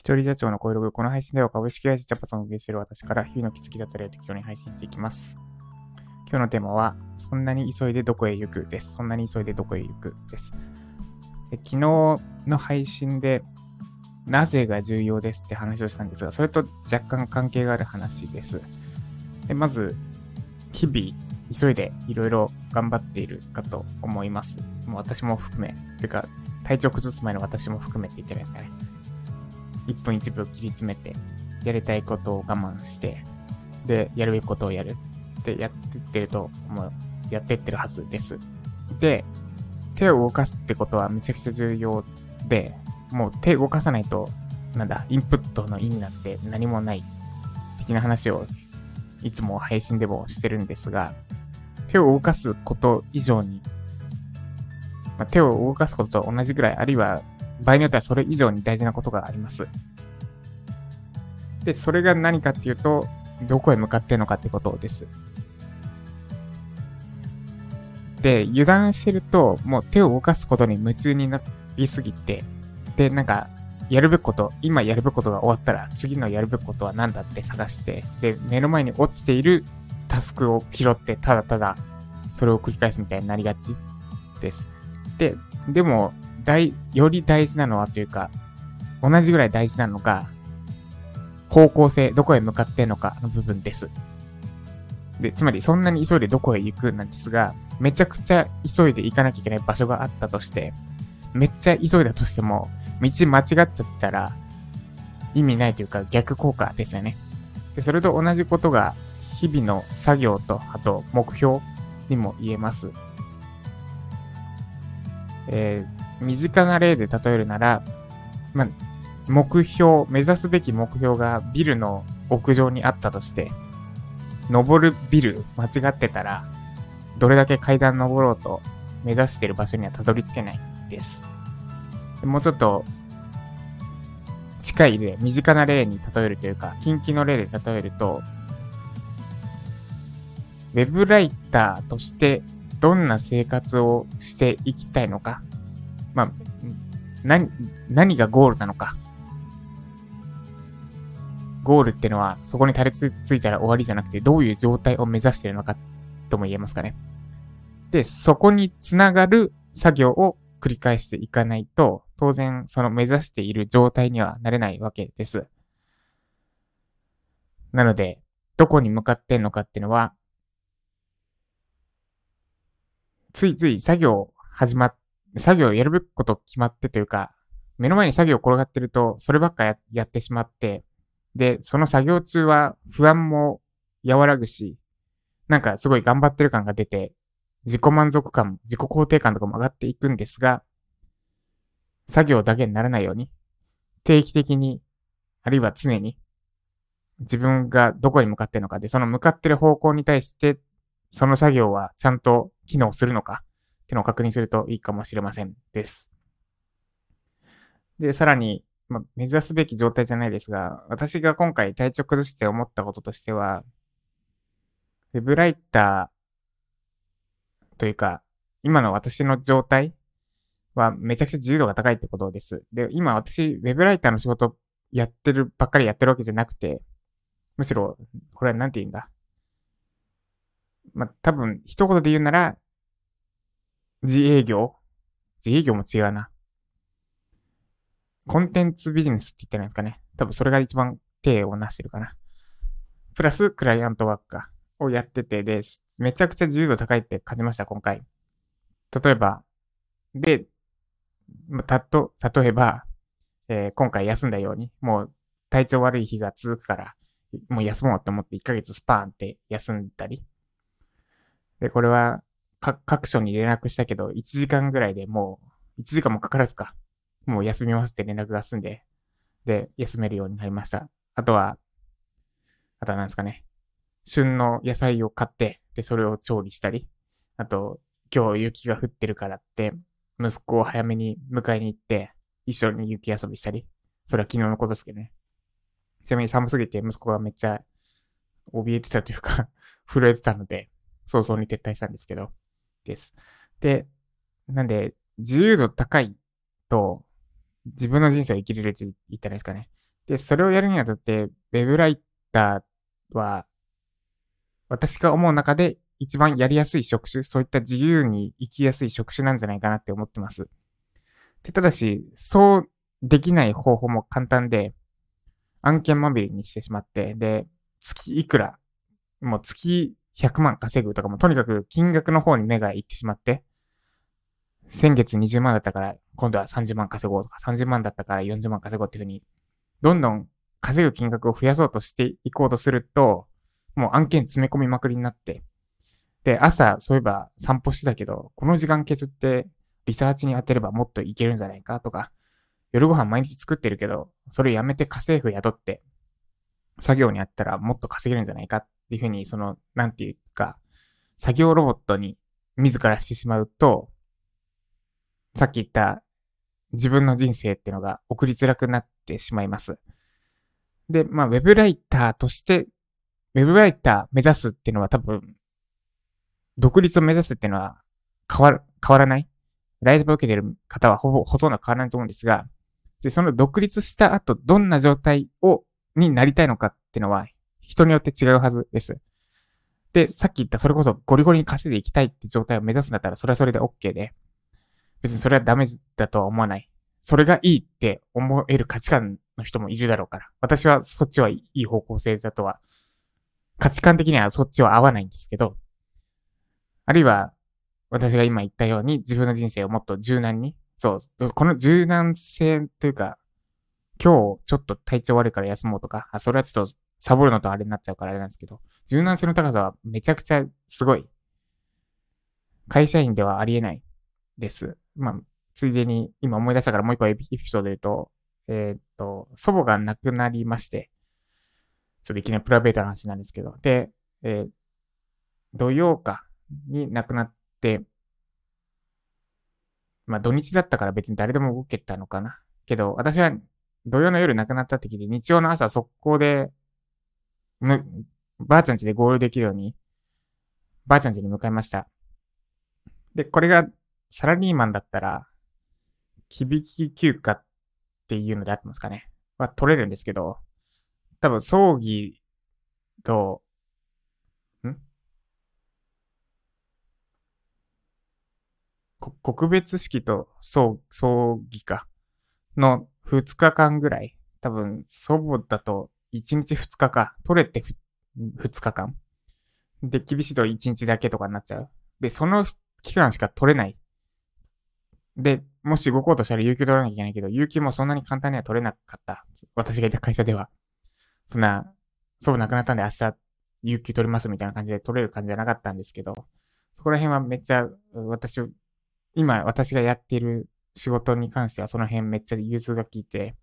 一人社長の声ログ、この配信では株式会社ジャパソンを運営している私から日々の気づきだったりを適当に配信していきます。今日のテーマは、そんなに急いでどこへ行くです。そんなに急いでどこへ行くです。で昨日の配信で、なぜが重要ですって話をしたんですが、それと若干関係がある話です。でまず、日々、急いでいろいろ頑張っているかと思います。もう私も含め、というか、体調崩す前の私も含めて言ってないですかね。1分1秒切り詰めて、やりたいことを我慢して、で、やるべきことをやるってやってってると思う、やってってるはずです。で、手を動かすってことはめちゃくちゃ重要で、もう手を動かさないと、なんだ、インプットの意味なんて何もない、的な話をいつも配信でもしてるんですが、手を動かすこと以上に、まあ、手を動かすことと同じぐらい、あるいは場合によってはそれ以上に大事なことがあります。で、それが何かっていうと、どこへ向かってんのかってことです。で、油断してると、もう手を動かすことに夢中になりすぎて、で、なんか、やるべきこと、今やるべきことが終わったら、次のやるべきことは何だって探して、で、目の前に落ちているタスクを拾って、ただただ、それを繰り返すみたいになりがちです。で、でも、大、より大事なのはというか、同じぐらい大事なのが、方向性、どこへ向かってんのかの部分です。で、つまりそんなに急いでどこへ行くなんですが、めちゃくちゃ急いで行かなきゃいけない場所があったとして、めっちゃ急いだとしても、道間違っちゃったら意味ないというか逆効果ですよね。で、それと同じことが日々の作業と、あと目標にも言えます。えー、身近な例で例えるなら、まあ、目標、目指すべき目標がビルの屋上にあったとして、登るビル間違ってたら、どれだけ階段登ろうと目指してる場所にはたどり着けないです。もうちょっと、近い例、身近な例に例えるというか、近畿の例で例えると、ウェブライターとしてどんな生活をしていきたいのか。まあ、何、何がゴールなのか。ゴールってのは、そこにたどり着いたら終わりじゃなくて、どういう状態を目指しているのか、とも言えますかね。で、そこにつながる作業を繰り返していかないと、当然、その目指している状態にはなれないわけです。なので、どこに向かってんのかっていうのは、ついつい作業始まっ、作業やるべきこと決まってというか、目の前に作業転がってると、そればっかややってしまって、で、その作業中は不安も和らぐし、なんかすごい頑張ってる感が出て、自己満足感、自己肯定感とかも上がっていくんですが、作業だけにならないように、定期的に、あるいは常に、自分がどこに向かってるのかで、その向かってる方向に対して、その作業はちゃんと機能するのかっていうのを確認するといいかもしれませんです。で、さらに、まあ、目指すべき状態じゃないですが、私が今回体調崩して思ったこととしては、ウェブライターというか、今の私の状態はめちゃくちゃ自由度が高いってことです。で、今私、ウェブライターの仕事やってるばっかりやってるわけじゃなくて、むしろ、これはなんて言うんだ？まあ、多分、一言で言うなら、自営業？自営業も違うな。コンテンツビジネスって言ってないですかね。多分それが一番手をなしてるかな。プラス、クライアントワークか。をやってて、です、めちゃくちゃ自由度高いって感じました、今回。例えば、で、たと、例えば、えー今回休んだように、もう体調悪い日が続くから、もう休もうと思って1ヶ月スパーンって休んだり。で、これは、各所に連絡したけど、1時間ぐらいでもう、1時間もかからずか、もう休みますって連絡が済んで、で、休めるようになりました。あとは、あとは何ですかね。旬の野菜を買って、で、それを調理したり、あと、今日雪が降ってるからって、息子を早めに迎えに行って、一緒に雪遊びしたり。それは昨日のことですけどね。ちなみに寒すぎて息子がめっちゃ怯えてたというか 震えてたので、早々に撤退したんですけど、です。で、なんで、自由度高いと、自分の人生を生きれると言ったらいいですかね。で、それをやるにあたって、ウェブライターは、私が思う中で一番やりやすい職種、そういった自由に生きやすい職種なんじゃないかなって思ってます。で、ただし、そうできない方法も簡単で、案件まみれにしてしまって、で、月いくら、もう月100万稼ぐとかも、とにかく金額の方に目がいってしまって、先月20万だったから、今度は30万稼ごうとか、30万だったから40万稼ごうっていうふうに、どんどん稼ぐ金額を増やそうとしていこうとすると、もう案件詰め込みまくりになって、で、朝、そういえば散歩してたけど、この時間削ってリサーチに当てればもっといけるんじゃないかとか、夜ご飯毎日作ってるけど、それやめて家政婦雇って、作業にやったらもっと稼げるんじゃないかっっていうふうに、その、なんていうか、作業ロボットに自らしてしまうと、さっき言った自分の人生っていうのが送りづらくなってしまいます。で、まあ、ウェブライターとして、ウェブライター目指すっていうのは多分、独立を目指すっていうのは変わる、変わらない？ライブを受けてる方はほぼ、ほとんど変わらないと思うんですが、で、その独立した後、どんな状態を、になりたいのかっていうのは、人によって違うはずです。で、さっき言ったそれこそゴリゴリに稼いでいきたいって状態を目指すんだったら、それはそれで OK で、別にそれはダメだとは思わない。それがいいって思える価値観の人もいるだろうから。私はそっちはいい方向性だとは、価値観的にはそっちは合わないんですけど、あるいは、私が今言ったように自分の人生をもっと柔軟に、そう、この柔軟性というか、今日ちょっと体調悪いから休もうとか、あ、それはちょっとサボるのとあれになっちゃうからあれなんですけど、柔軟性の高さはめちゃくちゃすごい。会社員ではありえないです。まあ、ついでに今思い出したからもう一個エピソードで言うと、えー、っと、祖母が亡くなりまして、ちょっといきなりプライベートな話なんですけど、で、えー、土曜かに亡くなって、まあ土日だったから別に誰でも動けたのかな。けど、私は土曜の夜亡くなった時で、日曜の朝速攻で、む、ばあちゃん家で合流できるように、ばあちゃん家に向かいました。で、これがサラリーマンだったら、きびき休暇っていうのであってますかね。は取れるんですけど、多分葬儀と、ん？告別式と葬葬儀か。の2日間ぐらい。多分、祖母だと1日2日か。取れて2日間。で、厳しいと1日だけとかになっちゃう。で、その期間しか取れないで、もし動こうとしたら有給取らなきゃいけないけど、有給もそんなに簡単には取れなかった。私がいた会社では。そんな、そう亡くなったんで明日有給取りますみたいな感じで取れる感じじゃなかったんですけど、そこら辺はめっちゃ、私、今私がやっている仕事に関してはその辺めっちゃ融通が効いて、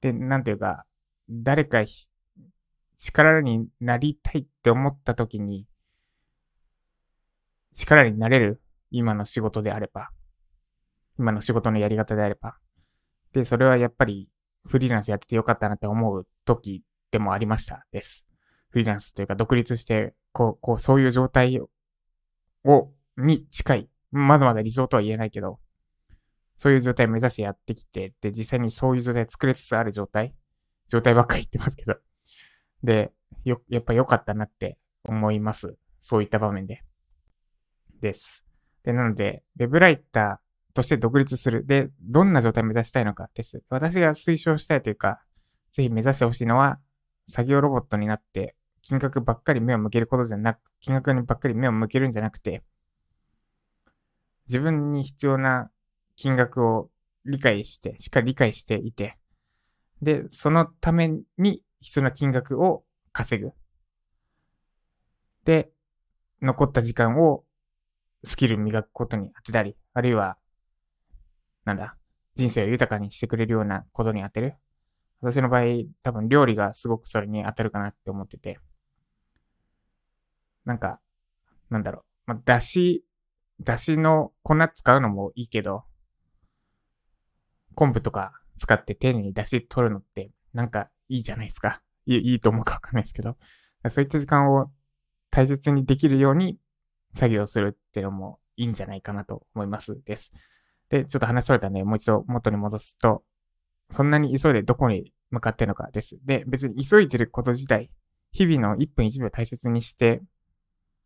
で、なんていうか、誰か力になりたいって思った時に、力になれる？今の仕事であれば、今の仕事のやり方であれば。で、それはやっぱりフリーランスやっててよかったなって思う時でもありましたです。フリーランスというか独立して、こう、こう、そういう状態を、に近い。まだまだ理想とは言えないけど、そういう状態を目指してやってきて、で、実際にそういう状態作れつつある状態状態ばっかり言ってますけど。で、よ、やっぱ良かったなって思います。そういった場面で。です。で、なので、ウェブライター、として独立する。で、どんな状態を目指したいのかです。私が推奨したいというか、ぜひ目指してほしいのは、作業ロボットになって、金額ばっかり目を向けることじゃなく、金額にばっかり目を向けるんじゃなくて、自分に必要な金額を理解して、しっかり理解していて、で、そのために必要な金額を稼ぐ。で、残った時間をスキル磨くことに当てたり、あるいはなんだ、人生を豊かにしてくれるようなことに当てる。私の場合、多分料理がすごくそれに当たるかなって思ってて。なんか、なんだろう。まあ、だし、だしの粉使うのもいいけど、昆布とか使って丁寧にだし取るのって、なんかいいじゃないですか。いいいと思うかわかんないですけど。そういった時間を大切にできるように作業するっていうのもいいんじゃないかなと思いますです。で、ちょっと話されたんで、もう一度元に戻すと、そんなに急いでどこに向かってるのかです。で、別に急いでること自体、日々の1分1秒大切にして、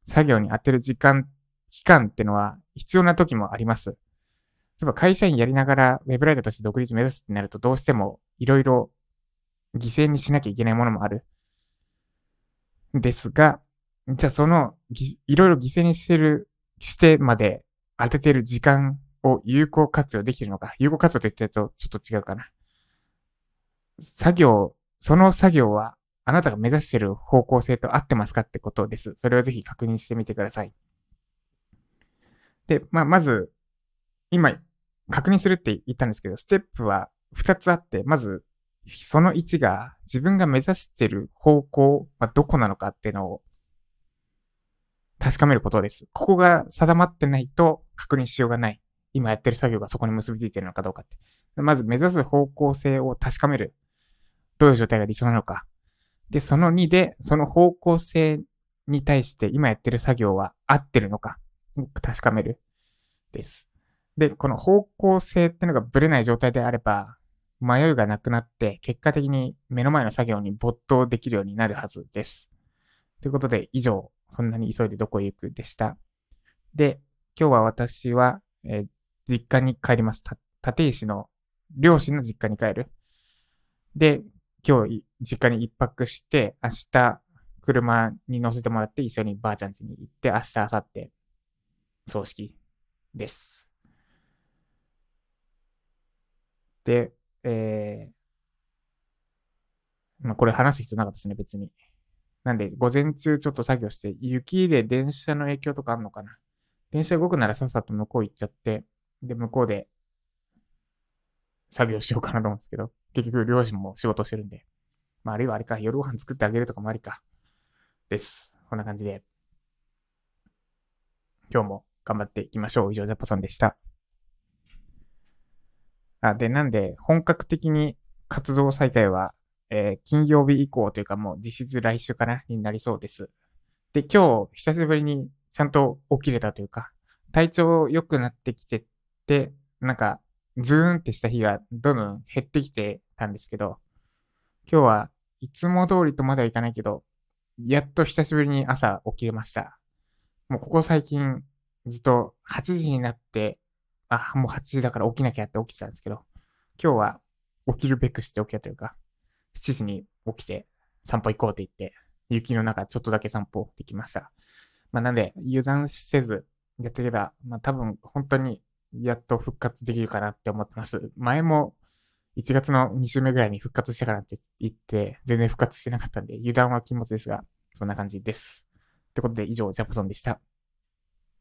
作業に当てる時間、期間ってのは必要な時もあります。例えば会社員やりながらウェブライターとして独立目指すってなるとどうしてもいろいろ犠牲にしなきゃいけないものもある。ですが、じゃあその、いろいろ犠牲にしてる、してまで当ててる時間を有効活用できるのか。有効活用と言っちゃうとちょっと違うかな。作業、その作業はあなたが目指してる方向性と合ってますかってことです。それをぜひ確認してみてください。で、まあ、まず、今、確認するって言ったんですけど、ステップは2つあって、まず、その1が自分が目指してる方向はどこなのかっていうのを確かめることです。ここが定まってないと確認しようがない。今やってる作業がそこに結びついてるのかどうかって。まず目指す方向性を確かめる。どういう状態が理想なのか。で、その2で、その方向性に対して今やってる作業は合ってるのか。確かめる。です。で、この方向性っていうのがブレない状態であれば、迷いがなくなって、結果的に目の前の作業に没頭できるようになるはずです。ということで、以上、そんなに急いでどこへ行くでした。で、今日は私は、えー、実家に帰ります。立石の両親の実家に帰る。で、今日実家に一泊して、明日車に乗せてもらって一緒にばあちゃん家に行って、明日、明後日、葬式です。で、えー、まあ、これ話す必要なかったですね、別に。なんで、午前中ちょっと作業して、雪で電車の影響とかあんのかな電車動くならさっさと向こう行っちゃって、で、向こうで作業しようかなと思うんですけど、結局両親も仕事してるんで。まあ、あるいはあれか、夜ご飯作ってあげるとかもありか。です。こんな感じで。今日も頑張っていきましょう。以上、ジャパソンでした。あ、で、なんで、本格的に活動再開は、えー、金曜日以降というかもう実質来週かなになりそうです。で、今日、久しぶりにちゃんと起きれたというか、体調良くなってきてて、なんか、ズーンってした日がどんどん減ってきてたんですけど、今日はいつも通りとまではいかないけど、やっと久しぶりに朝起きれました。もうここ最近ずっと8時になって、あ、もう8時だから起きなきゃって起きてたんですけど、今日は起きるべくして起きたというか、7時に起きて散歩行こうって言って、雪の中ちょっとだけ散歩できました。まあなんで油断せずやっていけば、まあ多分本当にやっと復活できるかなって思ってます。前も1月の2週目ぐらいに復活したからって言って、全然復活してなかったんで、油断は禁物ですが、そんな感じです。ということで以上、ジャプソンでした。